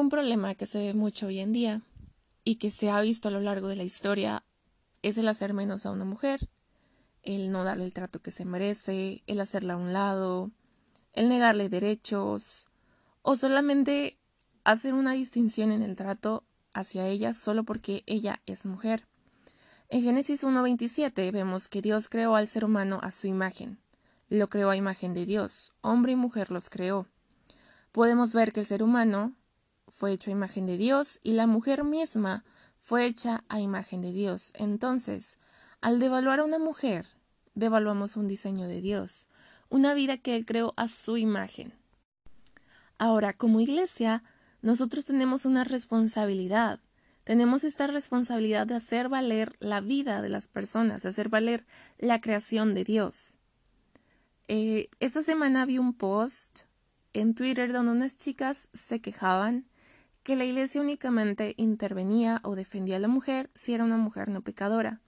Un problema que se ve mucho hoy en día y que se ha visto a lo largo de la historia es el hacer menos a una mujer, el no darle el trato que se merece, el hacerla a un lado, el negarle derechos o solamente hacer una distinción en el trato hacia ella solo porque ella es mujer. En Génesis 1.27 vemos que Dios creó al ser humano a su imagen. Lo creó a imagen de Dios. Hombre y mujer los creó. Podemos ver que el ser humano fue hecho a imagen de Dios y la mujer misma fue hecha a imagen de Dios. Entonces, al devaluar a una mujer, devaluamos un diseño de Dios, una vida que Él creó a su imagen. Ahora, como iglesia, nosotros tenemos una responsabilidad tenemos esta responsabilidad de hacer valer la vida de las personas, de hacer valer la creación de Dios. Eh, esta semana vi un post en Twitter donde unas chicas se quejaban que la iglesia únicamente intervenía o defendía a la mujer si era una mujer no pecadora.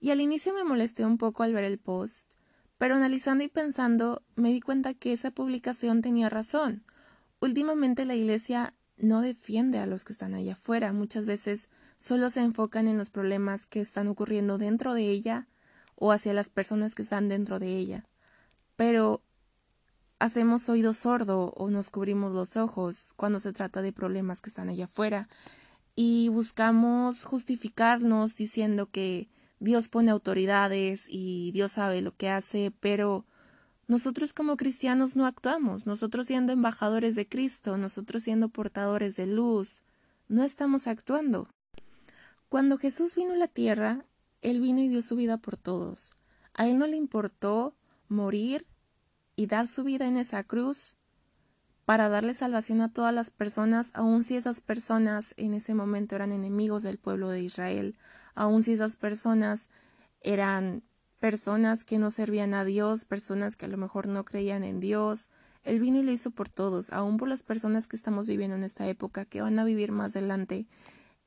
Y al inicio me molesté un poco al ver el post, pero analizando y pensando me di cuenta que esa publicación tenía razón. Últimamente la iglesia no defiende a los que están allá afuera. Muchas veces solo se enfocan en los problemas que están ocurriendo dentro de ella o hacia las personas que están dentro de ella. Pero hacemos oído sordo o nos cubrimos los ojos cuando se trata de problemas que están allá afuera y buscamos justificarnos diciendo que Dios pone autoridades y Dios sabe lo que hace, pero nosotros como cristianos no actuamos, nosotros siendo embajadores de Cristo, nosotros siendo portadores de luz, no estamos actuando. Cuando Jesús vino a la tierra, Él vino y dio su vida por todos. A Él no le importó morir y dar su vida en esa cruz para darle salvación a todas las personas, aun si esas personas en ese momento eran enemigos del pueblo de Israel, aun si esas personas eran personas que no servían a Dios, personas que a lo mejor no creían en Dios. Él vino y lo hizo por todos, aún por las personas que estamos viviendo en esta época, que van a vivir más adelante.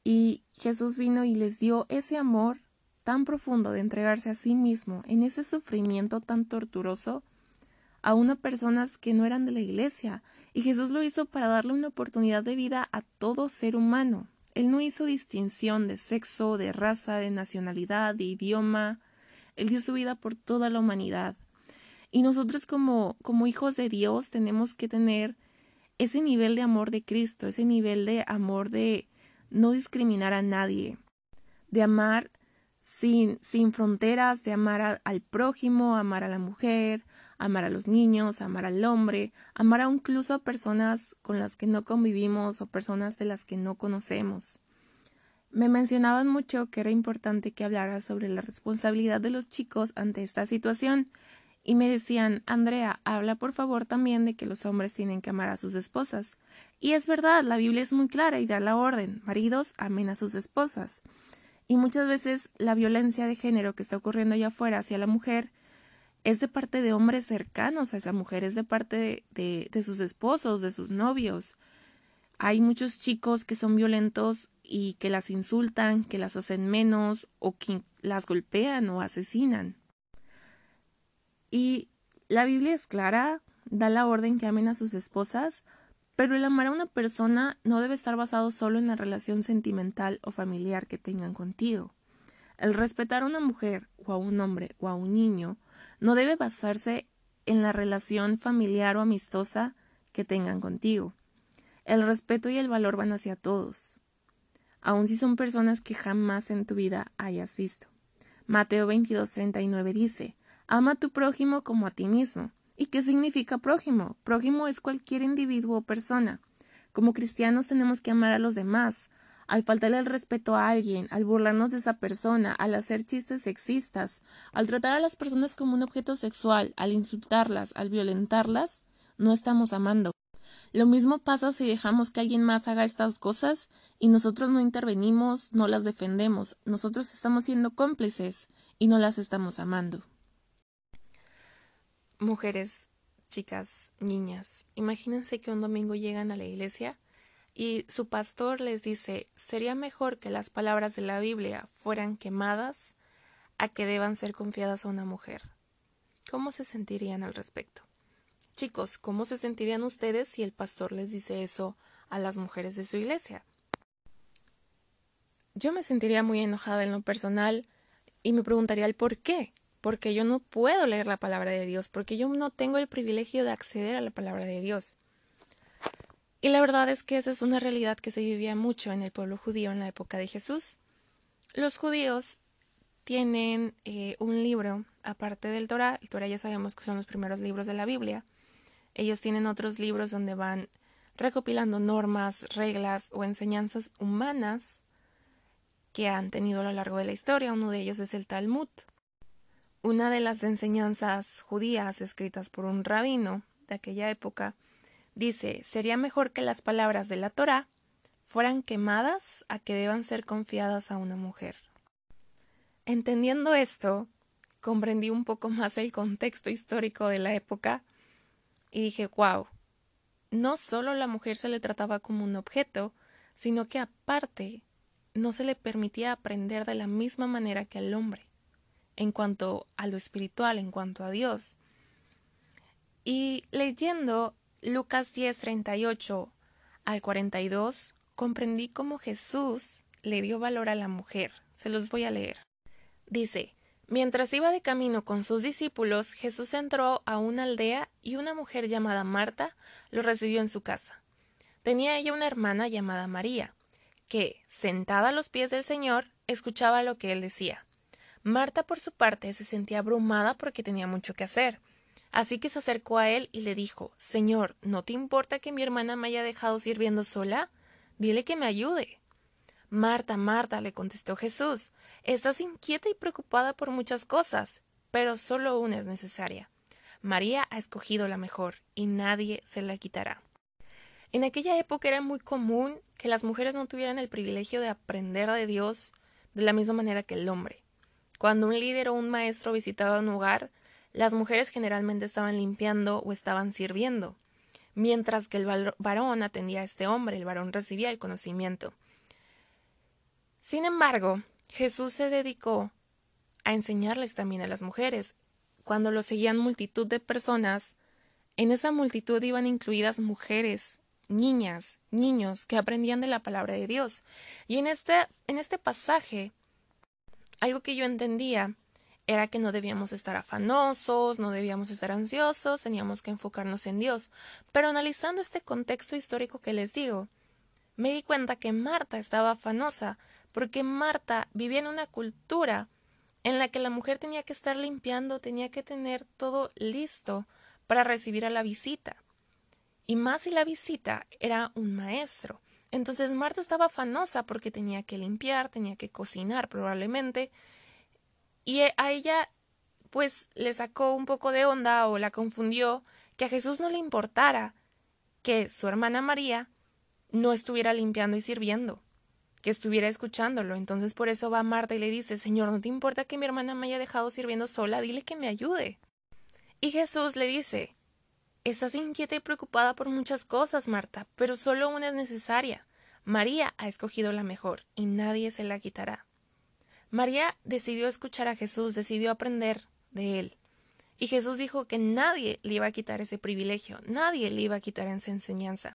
Y Jesús vino y les dio ese amor tan profundo de entregarse a sí mismo en ese sufrimiento tan torturoso a unas personas que no eran de la iglesia. Y Jesús lo hizo para darle una oportunidad de vida a todo ser humano. Él no hizo distinción de sexo, de raza, de nacionalidad, de idioma, él dio su vida por toda la humanidad. Y nosotros como, como hijos de Dios tenemos que tener ese nivel de amor de Cristo, ese nivel de amor de no discriminar a nadie, de amar sin, sin fronteras, de amar al prójimo, amar a la mujer, amar a los niños, amar al hombre, amar a incluso a personas con las que no convivimos o personas de las que no conocemos. Me mencionaban mucho que era importante que hablara sobre la responsabilidad de los chicos ante esta situación y me decían, Andrea, habla por favor también de que los hombres tienen que amar a sus esposas. Y es verdad, la Biblia es muy clara y da la orden, maridos, amen a sus esposas. Y muchas veces la violencia de género que está ocurriendo allá afuera hacia la mujer es de parte de hombres cercanos a esa mujer, es de parte de, de sus esposos, de sus novios. Hay muchos chicos que son violentos y que las insultan, que las hacen menos o que las golpean o asesinan. Y la Biblia es clara, da la orden que amen a sus esposas, pero el amar a una persona no debe estar basado solo en la relación sentimental o familiar que tengan contigo. El respetar a una mujer o a un hombre o a un niño no debe basarse en la relación familiar o amistosa que tengan contigo. El respeto y el valor van hacia todos aun si son personas que jamás en tu vida hayas visto. Mateo 22:39 dice, Ama a tu prójimo como a ti mismo. ¿Y qué significa prójimo? Prójimo es cualquier individuo o persona. Como cristianos tenemos que amar a los demás. Al faltarle el respeto a alguien, al burlarnos de esa persona, al hacer chistes sexistas, al tratar a las personas como un objeto sexual, al insultarlas, al violentarlas, no estamos amando. Lo mismo pasa si dejamos que alguien más haga estas cosas y nosotros no intervenimos, no las defendemos, nosotros estamos siendo cómplices y no las estamos amando. Mujeres, chicas, niñas, imagínense que un domingo llegan a la iglesia y su pastor les dice sería mejor que las palabras de la Biblia fueran quemadas a que deban ser confiadas a una mujer. ¿Cómo se sentirían al respecto? Chicos, ¿cómo se sentirían ustedes si el pastor les dice eso a las mujeres de su iglesia. Yo me sentiría muy enojada en lo personal y me preguntaría el por qué. Porque yo no puedo leer la palabra de Dios, porque yo no tengo el privilegio de acceder a la palabra de Dios. Y la verdad es que esa es una realidad que se vivía mucho en el pueblo judío en la época de Jesús. Los judíos tienen eh, un libro, aparte del Torah, el Torah ya sabemos que son los primeros libros de la Biblia, ellos tienen otros libros donde van recopilando normas, reglas o enseñanzas humanas que han tenido a lo largo de la historia. Uno de ellos es el Talmud. Una de las enseñanzas judías escritas por un rabino de aquella época dice, sería mejor que las palabras de la Torah fueran quemadas a que deban ser confiadas a una mujer. Entendiendo esto, comprendí un poco más el contexto histórico de la época y dije, wow, no solo la mujer se le trataba como un objeto, sino que aparte no se le permitía aprender de la misma manera que al hombre, en cuanto a lo espiritual, en cuanto a Dios. Y leyendo Lucas 10, 38 al 42, comprendí cómo Jesús le dio valor a la mujer. Se los voy a leer. Dice, Mientras iba de camino con sus discípulos, Jesús entró a una aldea y una mujer llamada Marta lo recibió en su casa. Tenía ella una hermana llamada María, que, sentada a los pies del Señor, escuchaba lo que él decía. Marta, por su parte, se sentía abrumada porque tenía mucho que hacer. Así que se acercó a él y le dijo Señor, ¿no te importa que mi hermana me haya dejado sirviendo sola? Dile que me ayude. Marta, Marta, le contestó Jesús, estás inquieta y preocupada por muchas cosas, pero solo una es necesaria. María ha escogido la mejor, y nadie se la quitará. En aquella época era muy común que las mujeres no tuvieran el privilegio de aprender de Dios de la misma manera que el hombre. Cuando un líder o un maestro visitaba un hogar, las mujeres generalmente estaban limpiando o estaban sirviendo, mientras que el varón atendía a este hombre, el varón recibía el conocimiento. Sin embargo, Jesús se dedicó a enseñarles también a las mujeres. Cuando lo seguían multitud de personas, en esa multitud iban incluidas mujeres, niñas, niños que aprendían de la palabra de Dios. Y en este, en este pasaje, algo que yo entendía era que no debíamos estar afanosos, no debíamos estar ansiosos, teníamos que enfocarnos en Dios. Pero analizando este contexto histórico que les digo, me di cuenta que Marta estaba afanosa porque Marta vivía en una cultura en la que la mujer tenía que estar limpiando, tenía que tener todo listo para recibir a la visita. Y más si la visita era un maestro. Entonces Marta estaba afanosa porque tenía que limpiar, tenía que cocinar probablemente. Y a ella pues le sacó un poco de onda o la confundió que a Jesús no le importara que su hermana María no estuviera limpiando y sirviendo que estuviera escuchándolo. Entonces por eso va Marta y le dice, Señor, ¿no te importa que mi hermana me haya dejado sirviendo sola? Dile que me ayude. Y Jesús le dice, Estás inquieta y preocupada por muchas cosas, Marta, pero solo una es necesaria. María ha escogido la mejor, y nadie se la quitará. María decidió escuchar a Jesús, decidió aprender de él. Y Jesús dijo que nadie le iba a quitar ese privilegio, nadie le iba a quitar esa enseñanza.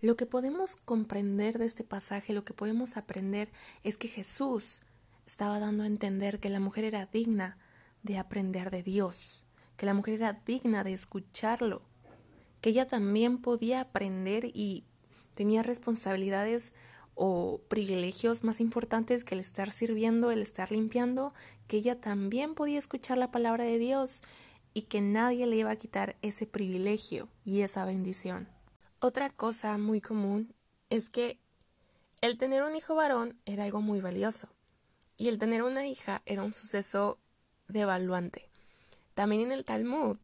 Lo que podemos comprender de este pasaje, lo que podemos aprender es que Jesús estaba dando a entender que la mujer era digna de aprender de Dios, que la mujer era digna de escucharlo, que ella también podía aprender y tenía responsabilidades o privilegios más importantes que el estar sirviendo, el estar limpiando, que ella también podía escuchar la palabra de Dios y que nadie le iba a quitar ese privilegio y esa bendición. Otra cosa muy común es que el tener un hijo varón era algo muy valioso y el tener una hija era un suceso devaluante. También en el Talmud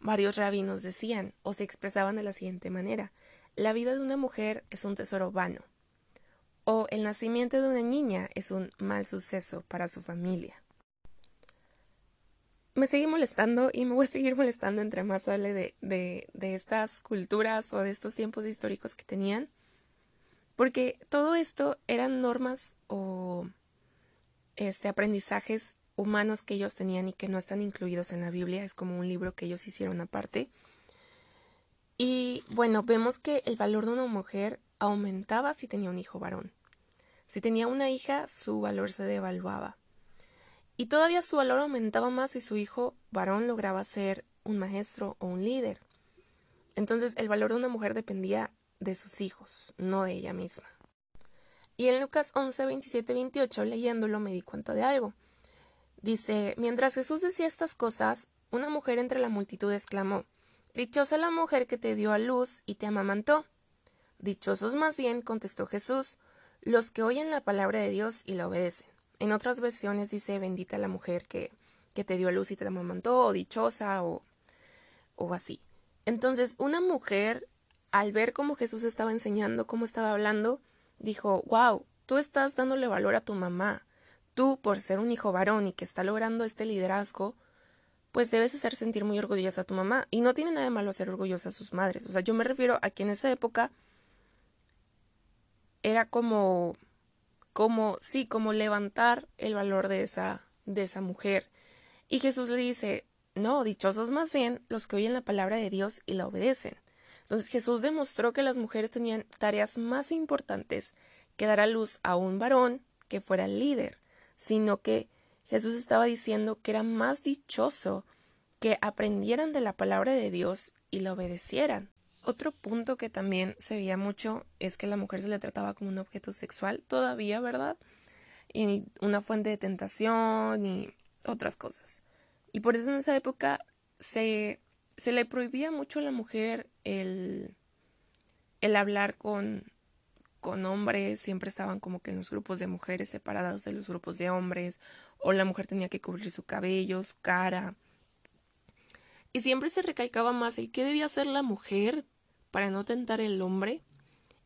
varios rabinos decían o se expresaban de la siguiente manera la vida de una mujer es un tesoro vano o el nacimiento de una niña es un mal suceso para su familia me sigue molestando y me voy a seguir molestando entre más hable de, de, de estas culturas o de estos tiempos históricos que tenían. Porque todo esto eran normas o este aprendizajes humanos que ellos tenían y que no están incluidos en la Biblia, es como un libro que ellos hicieron aparte. Y bueno, vemos que el valor de una mujer aumentaba si tenía un hijo varón. Si tenía una hija, su valor se devaluaba. Y todavía su valor aumentaba más si su hijo varón lograba ser un maestro o un líder. Entonces el valor de una mujer dependía de sus hijos, no de ella misma. Y en Lucas 11, 27, 28, leyéndolo, me di cuenta de algo. Dice, mientras Jesús decía estas cosas, una mujer entre la multitud exclamó, Dichosa la mujer que te dio a luz y te amamantó. Dichosos más bien, contestó Jesús, los que oyen la palabra de Dios y la obedecen. En otras versiones dice, bendita la mujer que, que te dio a luz y te amamantó, o dichosa, o, o así. Entonces, una mujer, al ver cómo Jesús estaba enseñando, cómo estaba hablando, dijo, wow, tú estás dándole valor a tu mamá. Tú, por ser un hijo varón y que está logrando este liderazgo, pues debes hacer sentir muy orgullosa a tu mamá. Y no tiene nada de malo hacer orgullosa a sus madres. O sea, yo me refiero a que en esa época era como, como, sí, como levantar el valor de esa, de esa mujer. Y Jesús le dice, no, dichosos más bien los que oyen la palabra de Dios y la obedecen. Entonces Jesús demostró que las mujeres tenían tareas más importantes que dar a luz a un varón que fuera el líder, sino que Jesús estaba diciendo que era más dichoso que aprendieran de la palabra de Dios y la obedecieran. Otro punto que también se veía mucho es que la mujer se le trataba como un objeto sexual, todavía, ¿verdad? Y una fuente de tentación y otras cosas. Y por eso en esa época se, se le prohibía mucho a la mujer el, el hablar con, con hombres, siempre estaban como que en los grupos de mujeres separados de los grupos de hombres, o la mujer tenía que cubrir su cabello, su cara. Y siempre se recalcaba más el qué debía hacer la mujer para no tentar el hombre,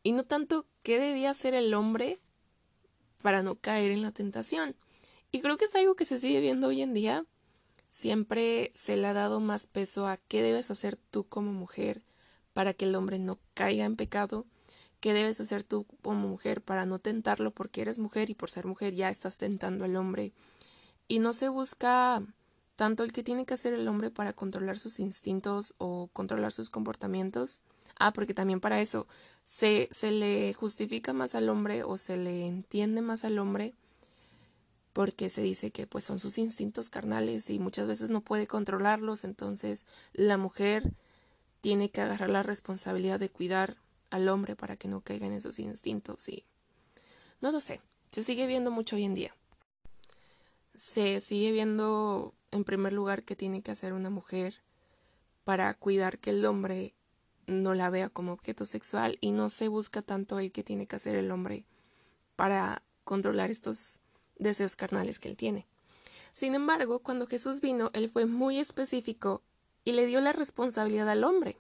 y no tanto qué debía hacer el hombre para no caer en la tentación. Y creo que es algo que se sigue viendo hoy en día, Siempre se le ha dado más peso a qué debes hacer tú como mujer para que el hombre no caiga en pecado, qué debes hacer tú como mujer para no tentarlo porque eres mujer y por ser mujer ya estás tentando al hombre. Y no se busca tanto el que tiene que hacer el hombre para controlar sus instintos o controlar sus comportamientos. Ah, porque también para eso se, se le justifica más al hombre o se le entiende más al hombre porque se dice que pues son sus instintos carnales y muchas veces no puede controlarlos, entonces la mujer tiene que agarrar la responsabilidad de cuidar al hombre para que no caiga en esos instintos y no lo sé, se sigue viendo mucho hoy en día. Se sigue viendo en primer lugar que tiene que hacer una mujer para cuidar que el hombre no la vea como objeto sexual y no se busca tanto el que tiene que hacer el hombre para controlar estos deseos carnales que él tiene. Sin embargo, cuando Jesús vino, él fue muy específico y le dio la responsabilidad al hombre.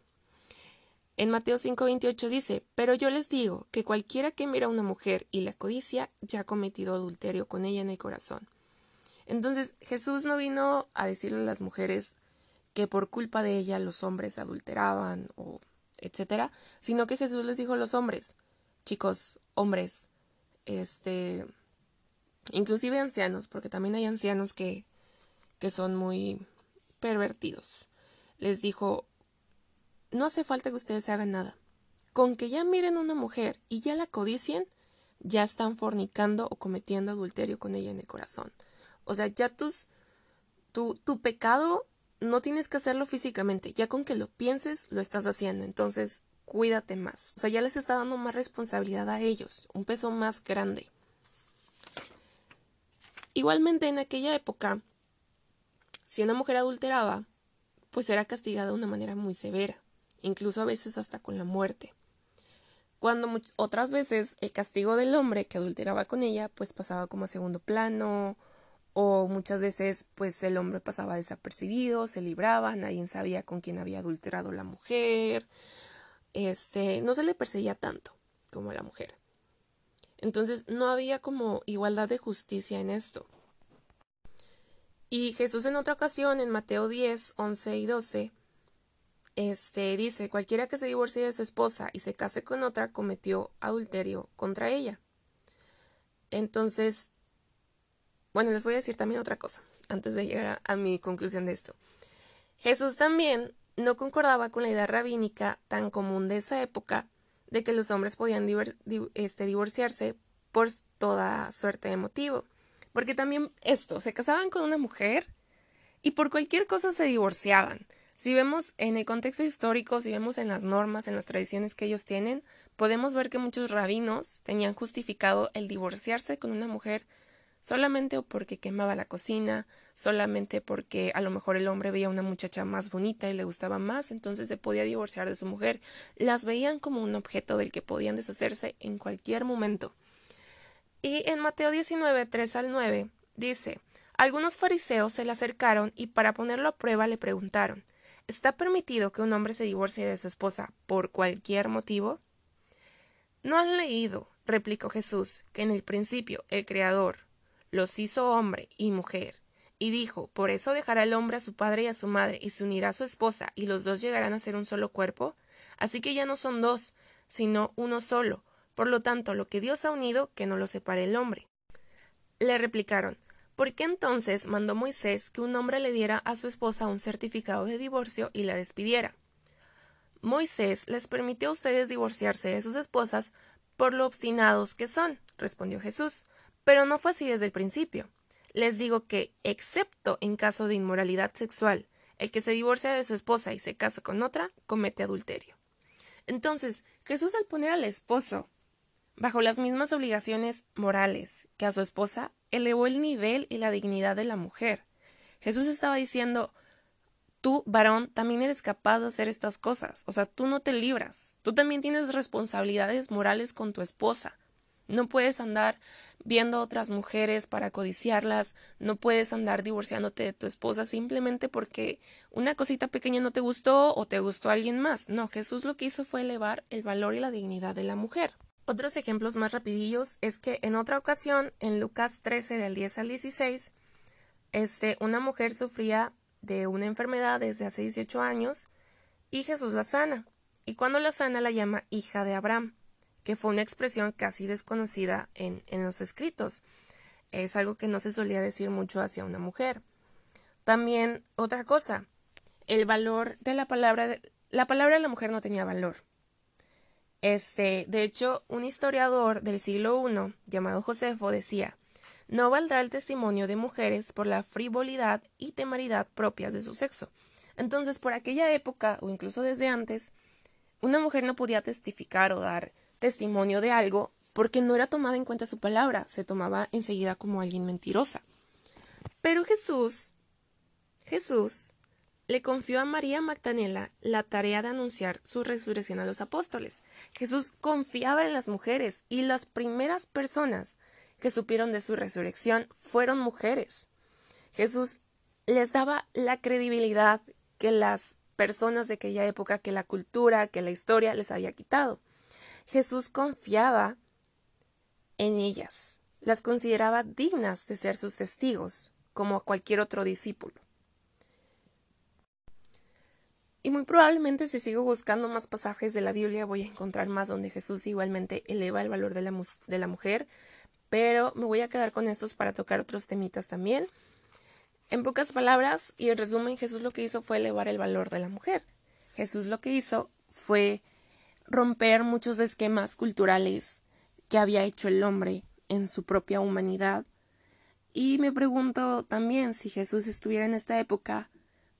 En Mateo 5:28 dice, Pero yo les digo que cualquiera que mira a una mujer y la codicia ya ha cometido adulterio con ella en el corazón. Entonces Jesús no vino a decirle a las mujeres que por culpa de ella los hombres adulteraban o etcétera, sino que Jesús les dijo a los hombres, chicos, hombres, este, inclusive ancianos, porque también hay ancianos que, que son muy pervertidos. Les dijo, no hace falta que ustedes hagan nada. Con que ya miren a una mujer y ya la codicien, ya están fornicando o cometiendo adulterio con ella en el corazón. O sea, ya tus, tu, tu pecado no tienes que hacerlo físicamente, ya con que lo pienses, lo estás haciendo. Entonces, cuídate más. O sea, ya les está dando más responsabilidad a ellos, un peso más grande. Igualmente en aquella época, si una mujer adulteraba, pues era castigada de una manera muy severa, incluso a veces hasta con la muerte. Cuando otras veces el castigo del hombre que adulteraba con ella, pues pasaba como a segundo plano, o muchas veces pues el hombre pasaba desapercibido, se libraba, nadie sabía con quién había adulterado la mujer, este, no se le perseguía tanto como a la mujer. Entonces no había como igualdad de justicia en esto. Y Jesús en otra ocasión, en Mateo 10, 11 y 12, este, dice, cualquiera que se divorcie de su esposa y se case con otra cometió adulterio contra ella. Entonces, bueno, les voy a decir también otra cosa, antes de llegar a, mi conclusión de esto. Jesús también no concordaba con la idea rabínica tan común de esa época de que los hombres podían este, divorciarse por toda suerte de motivo. Porque también esto, se casaban con una mujer y por cualquier cosa se divorciaban. Si vemos en el contexto histórico, si vemos en las normas, en las tradiciones que ellos tienen, podemos ver que muchos rabinos tenían justificado el divorciarse con una mujer solamente porque quemaba la cocina, solamente porque a lo mejor el hombre veía una muchacha más bonita y le gustaba más, entonces se podía divorciar de su mujer. Las veían como un objeto del que podían deshacerse en cualquier momento. Y en Mateo 19, 3 al 9, dice, algunos fariseos se le acercaron y para ponerlo a prueba le preguntaron, ¿está permitido que un hombre se divorcie de su esposa por cualquier motivo? ¿No han leído, replicó Jesús, que en el principio el Creador los hizo hombre y mujer, y dijo, por eso dejará el hombre a su padre y a su madre, y se unirá a su esposa, y los dos llegarán a ser un solo cuerpo? Así que ya no son dos, sino uno solo. Por lo tanto, lo que Dios ha unido, que no lo separe el hombre. Le replicaron, ¿por qué entonces mandó Moisés que un hombre le diera a su esposa un certificado de divorcio y la despidiera? Moisés les permitió a ustedes divorciarse de sus esposas por lo obstinados que son, respondió Jesús. Pero no fue así desde el principio. Les digo que, excepto en caso de inmoralidad sexual, el que se divorcia de su esposa y se casa con otra, comete adulterio. Entonces, Jesús al poner al esposo bajo las mismas obligaciones morales que a su esposa, elevó el nivel y la dignidad de la mujer. Jesús estaba diciendo, tú, varón, también eres capaz de hacer estas cosas, o sea, tú no te libras, tú también tienes responsabilidades morales con tu esposa. No puedes andar viendo a otras mujeres para codiciarlas, no puedes andar divorciándote de tu esposa simplemente porque una cosita pequeña no te gustó o te gustó alguien más. No, Jesús lo que hizo fue elevar el valor y la dignidad de la mujer. Otros ejemplos más rapidillos es que en otra ocasión, en Lucas 13 del 10 al 16, este, una mujer sufría de una enfermedad desde hace 18 años y Jesús la sana. Y cuando la sana la llama hija de Abraham que fue una expresión casi desconocida en, en los escritos. Es algo que no se solía decir mucho hacia una mujer. También otra cosa, el valor de la palabra, la palabra de la mujer no tenía valor. Este, de hecho, un historiador del siglo I, llamado Josefo, decía, no valdrá el testimonio de mujeres por la frivolidad y temeridad propias de su sexo. Entonces, por aquella época, o incluso desde antes, una mujer no podía testificar o dar testimonio de algo porque no era tomada en cuenta su palabra, se tomaba enseguida como alguien mentirosa. Pero Jesús, Jesús, le confió a María Magdalena la tarea de anunciar su resurrección a los apóstoles. Jesús confiaba en las mujeres y las primeras personas que supieron de su resurrección fueron mujeres. Jesús les daba la credibilidad que las personas de aquella época, que la cultura, que la historia les había quitado. Jesús confiaba en ellas, las consideraba dignas de ser sus testigos, como a cualquier otro discípulo. Y muy probablemente si sigo buscando más pasajes de la Biblia voy a encontrar más donde Jesús igualmente eleva el valor de la, de la mujer, pero me voy a quedar con estos para tocar otros temitas también. En pocas palabras y en resumen, Jesús lo que hizo fue elevar el valor de la mujer. Jesús lo que hizo fue romper muchos esquemas culturales que había hecho el hombre en su propia humanidad. Y me pregunto también si Jesús estuviera en esta época,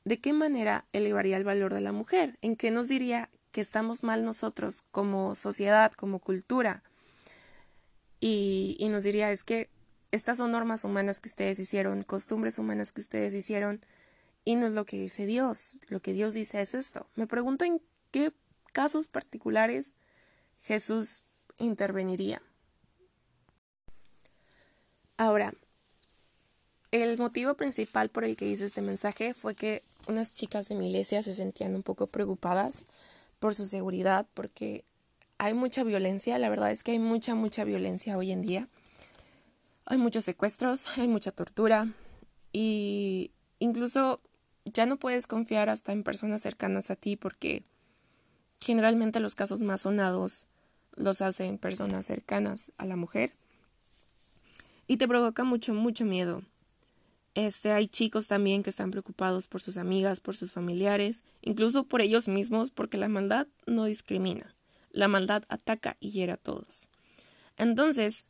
¿de qué manera elevaría el valor de la mujer? ¿En qué nos diría que estamos mal nosotros como sociedad, como cultura? Y, y nos diría, es que estas son normas humanas que ustedes hicieron, costumbres humanas que ustedes hicieron, y no es lo que dice Dios. Lo que Dios dice es esto. Me pregunto en qué casos particulares Jesús interveniría. Ahora, el motivo principal por el que hice este mensaje fue que unas chicas de mi iglesia se sentían un poco preocupadas por su seguridad porque hay mucha violencia, la verdad es que hay mucha, mucha violencia hoy en día. Hay muchos secuestros, hay mucha tortura y incluso ya no puedes confiar hasta en personas cercanas a ti porque Generalmente los casos más sonados los hacen personas cercanas a la mujer y te provoca mucho, mucho miedo. Este, hay chicos también que están preocupados por sus amigas, por sus familiares, incluso por ellos mismos, porque la maldad no discrimina. La maldad ataca y hiera a todos. Entonces,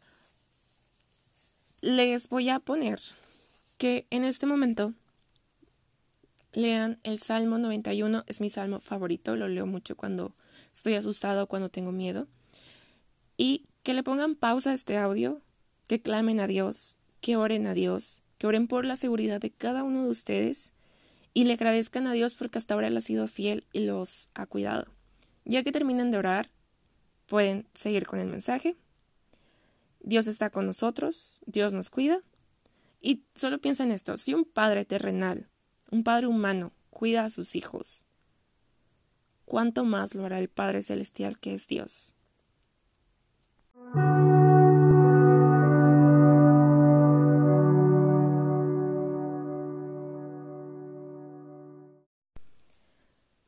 les voy a poner que en este momento lean el Salmo 91, es mi salmo favorito, lo leo mucho cuando estoy asustado, cuando tengo miedo, y que le pongan pausa a este audio, que clamen a Dios, que oren a Dios, que oren por la seguridad de cada uno de ustedes y le agradezcan a Dios porque hasta ahora Él ha sido fiel y los ha cuidado. Ya que terminen de orar, pueden seguir con el mensaje. Dios está con nosotros, Dios nos cuida. Y solo piensa en esto, si un padre terrenal, un padre humano, cuida a sus hijos, ¿cuánto más lo hará el Padre Celestial que es Dios?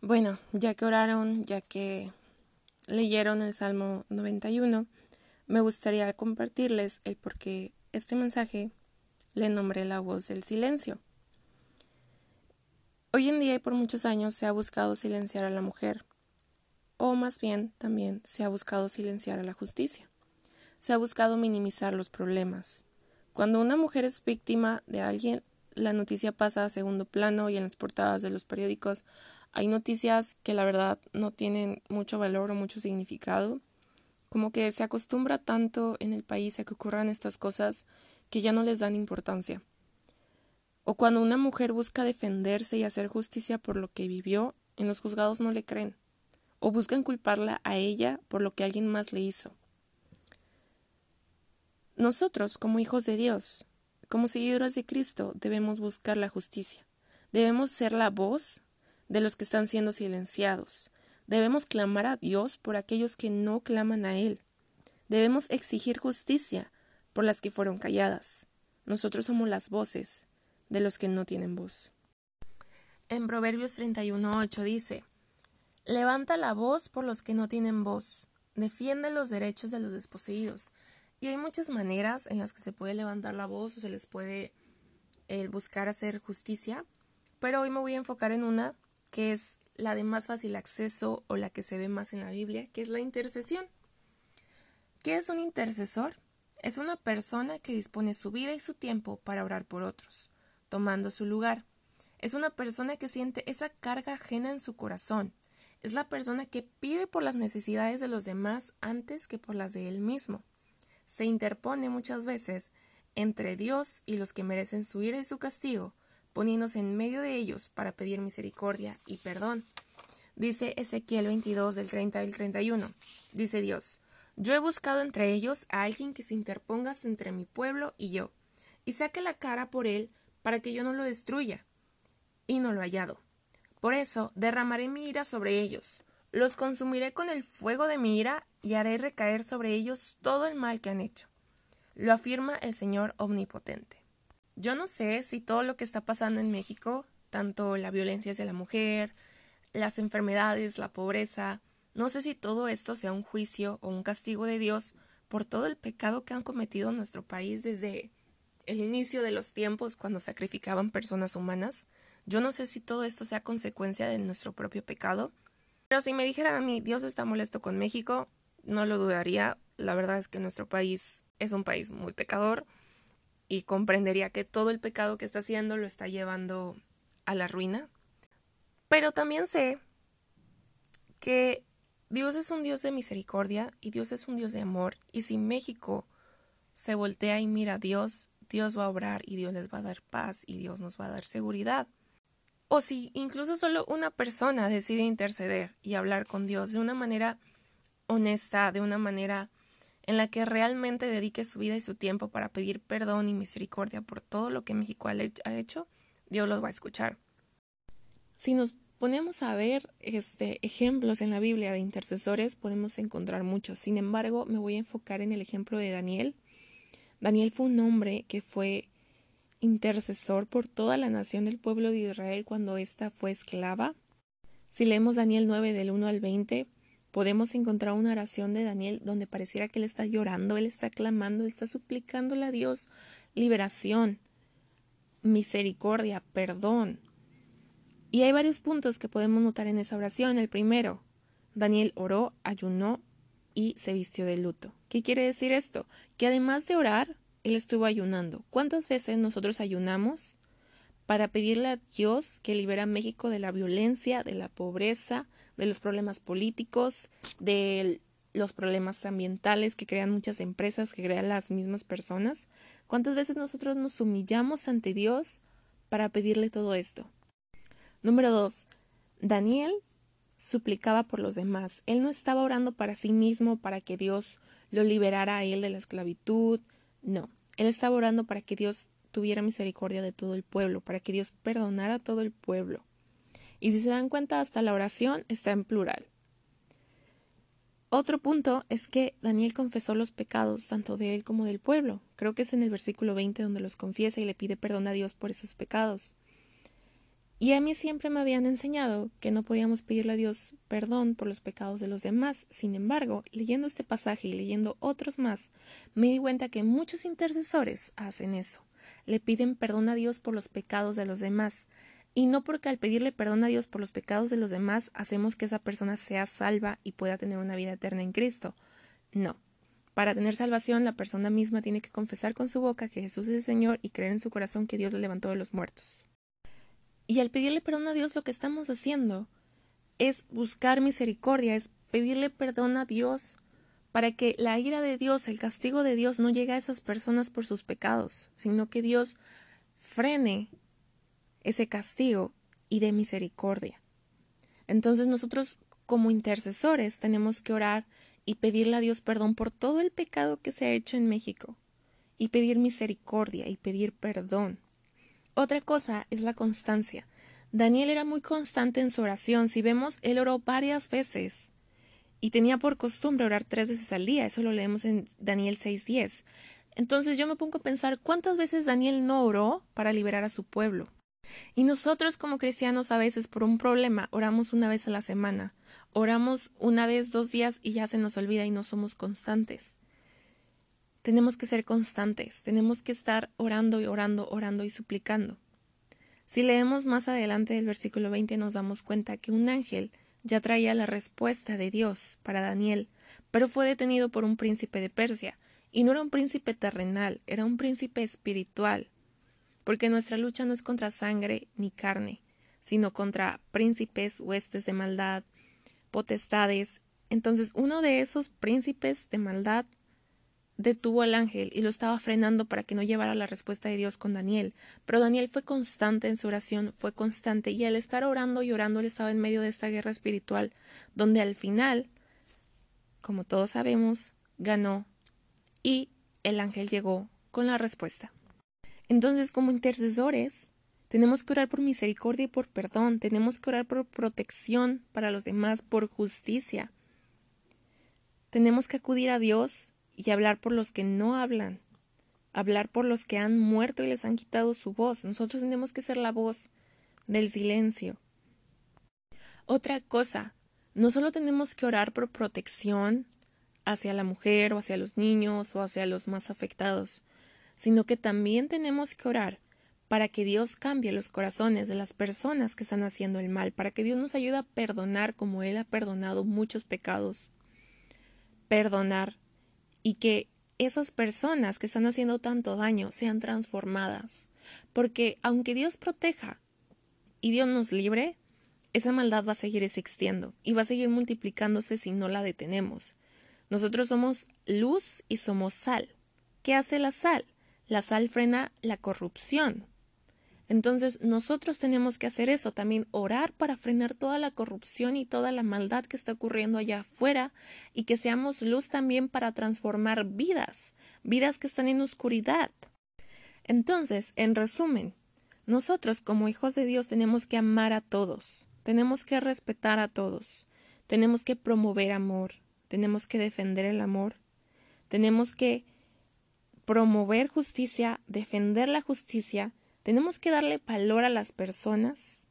Bueno, ya que oraron, ya que leyeron el Salmo 91, me gustaría compartirles el por qué este mensaje le nombré la voz del silencio. Hoy en día y por muchos años se ha buscado silenciar a la mujer, o más bien también se ha buscado silenciar a la justicia. Se ha buscado minimizar los problemas. Cuando una mujer es víctima de alguien, la noticia pasa a segundo plano y en las portadas de los periódicos hay noticias que la verdad no tienen mucho valor o mucho significado. Como que se acostumbra tanto en el país a que ocurran estas cosas que ya no les dan importancia. O cuando una mujer busca defenderse y hacer justicia por lo que vivió, en los juzgados no le creen. O buscan culparla a ella por lo que alguien más le hizo. Nosotros, como hijos de Dios, como seguidores de Cristo, debemos buscar la justicia. Debemos ser la voz de los que están siendo silenciados. Debemos clamar a Dios por aquellos que no claman a Él. Debemos exigir justicia por las que fueron calladas. Nosotros somos las voces de los que no tienen voz. En Proverbios 31.8 dice, Levanta la voz por los que no tienen voz, defiende los derechos de los desposeídos. Y hay muchas maneras en las que se puede levantar la voz o se les puede eh, buscar hacer justicia, pero hoy me voy a enfocar en una que es la de más fácil acceso o la que se ve más en la Biblia, que es la intercesión. ¿Qué es un intercesor? Es una persona que dispone su vida y su tiempo para orar por otros, tomando su lugar. Es una persona que siente esa carga ajena en su corazón. Es la persona que pide por las necesidades de los demás antes que por las de él mismo. Se interpone muchas veces entre Dios y los que merecen su ira y su castigo, poniéndose en medio de ellos para pedir misericordia y perdón. Dice Ezequiel 22 del 30 al 31. Dice Dios, yo he buscado entre ellos a alguien que se interponga entre mi pueblo y yo, y saque la cara por él para que yo no lo destruya. Y no lo he hallado. Por eso derramaré mi ira sobre ellos, los consumiré con el fuego de mi ira y haré recaer sobre ellos todo el mal que han hecho. Lo afirma el Señor Omnipotente. Yo no sé si todo lo que está pasando en México, tanto la violencia hacia la mujer, las enfermedades, la pobreza, no sé si todo esto sea un juicio o un castigo de Dios por todo el pecado que han cometido en nuestro país desde el inicio de los tiempos cuando sacrificaban personas humanas. Yo no sé si todo esto sea consecuencia de nuestro propio pecado. Pero si me dijeran a mí Dios está molesto con México, no lo dudaría. La verdad es que nuestro país es un país muy pecador y comprendería que todo el pecado que está haciendo lo está llevando a la ruina. Pero también sé que Dios es un Dios de misericordia y Dios es un Dios de amor y si México se voltea y mira a Dios, Dios va a obrar y Dios les va a dar paz y Dios nos va a dar seguridad. O si incluso solo una persona decide interceder y hablar con Dios de una manera honesta, de una manera en la que realmente dedique su vida y su tiempo para pedir perdón y misericordia por todo lo que México ha hecho, Dios los va a escuchar. Si nos ponemos a ver este, ejemplos en la Biblia de intercesores, podemos encontrar muchos. Sin embargo, me voy a enfocar en el ejemplo de Daniel. Daniel fue un hombre que fue intercesor por toda la nación del pueblo de Israel cuando ésta fue esclava. Si leemos Daniel 9 del 1 al 20, podemos encontrar una oración de Daniel donde pareciera que él está llorando, él está clamando, él está suplicándole a Dios liberación, misericordia, perdón. Y hay varios puntos que podemos notar en esa oración. El primero, Daniel oró, ayunó y se vistió de luto. ¿Qué quiere decir esto? Que además de orar, él estuvo ayunando. ¿Cuántas veces nosotros ayunamos para pedirle a Dios que libera a México de la violencia, de la pobreza, de los problemas políticos, de los problemas ambientales que crean muchas empresas, que crean las mismas personas? ¿Cuántas veces nosotros nos humillamos ante Dios para pedirle todo esto? Número dos, Daniel suplicaba por los demás. Él no estaba orando para sí mismo, para que Dios lo liberara a él de la esclavitud. No, él estaba orando para que Dios tuviera misericordia de todo el pueblo, para que Dios perdonara a todo el pueblo. Y si se dan cuenta, hasta la oración está en plural. Otro punto es que Daniel confesó los pecados tanto de él como del pueblo. Creo que es en el versículo 20 donde los confiesa y le pide perdón a Dios por esos pecados. Y a mí siempre me habían enseñado que no podíamos pedirle a Dios perdón por los pecados de los demás. Sin embargo, leyendo este pasaje y leyendo otros más, me di cuenta que muchos intercesores hacen eso. Le piden perdón a Dios por los pecados de los demás. Y no porque al pedirle perdón a Dios por los pecados de los demás hacemos que esa persona sea salva y pueda tener una vida eterna en Cristo. No. Para tener salvación, la persona misma tiene que confesar con su boca que Jesús es el Señor y creer en su corazón que Dios le levantó de los muertos. Y al pedirle perdón a Dios lo que estamos haciendo es buscar misericordia, es pedirle perdón a Dios para que la ira de Dios, el castigo de Dios no llegue a esas personas por sus pecados, sino que Dios frene ese castigo y de misericordia. Entonces nosotros como intercesores tenemos que orar y pedirle a Dios perdón por todo el pecado que se ha hecho en México y pedir misericordia y pedir perdón otra cosa es la constancia. Daniel era muy constante en su oración. Si vemos, él oró varias veces y tenía por costumbre orar tres veces al día. Eso lo leemos en Daniel 6.10. Entonces yo me pongo a pensar cuántas veces Daniel no oró para liberar a su pueblo. Y nosotros como cristianos a veces por un problema oramos una vez a la semana, oramos una vez, dos días y ya se nos olvida y no somos constantes. Tenemos que ser constantes, tenemos que estar orando y orando, orando y suplicando. Si leemos más adelante del versículo 20 nos damos cuenta que un ángel ya traía la respuesta de Dios para Daniel, pero fue detenido por un príncipe de Persia, y no era un príncipe terrenal, era un príncipe espiritual, porque nuestra lucha no es contra sangre ni carne, sino contra príncipes, huestes de maldad, potestades. Entonces uno de esos príncipes de maldad detuvo al ángel y lo estaba frenando para que no llevara la respuesta de Dios con Daniel. Pero Daniel fue constante en su oración, fue constante, y al estar orando y orando, él estaba en medio de esta guerra espiritual, donde al final, como todos sabemos, ganó y el ángel llegó con la respuesta. Entonces, como intercesores, tenemos que orar por misericordia y por perdón, tenemos que orar por protección para los demás, por justicia. Tenemos que acudir a Dios y hablar por los que no hablan, hablar por los que han muerto y les han quitado su voz. Nosotros tenemos que ser la voz del silencio. Otra cosa, no solo tenemos que orar por protección hacia la mujer o hacia los niños o hacia los más afectados, sino que también tenemos que orar para que Dios cambie los corazones de las personas que están haciendo el mal, para que Dios nos ayude a perdonar como Él ha perdonado muchos pecados. Perdonar y que esas personas que están haciendo tanto daño sean transformadas. Porque aunque Dios proteja y Dios nos libre, esa maldad va a seguir existiendo y va a seguir multiplicándose si no la detenemos. Nosotros somos luz y somos sal. ¿Qué hace la sal? La sal frena la corrupción. Entonces nosotros tenemos que hacer eso, también orar para frenar toda la corrupción y toda la maldad que está ocurriendo allá afuera y que seamos luz también para transformar vidas, vidas que están en oscuridad. Entonces, en resumen, nosotros como hijos de Dios tenemos que amar a todos, tenemos que respetar a todos, tenemos que promover amor, tenemos que defender el amor, tenemos que promover justicia, defender la justicia, tenemos que darle valor a las personas.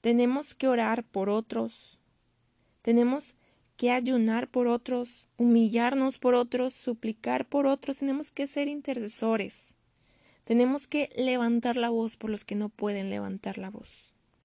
Tenemos que orar por otros. Tenemos que ayunar por otros, humillarnos por otros, suplicar por otros. Tenemos que ser intercesores. Tenemos que levantar la voz por los que no pueden levantar la voz.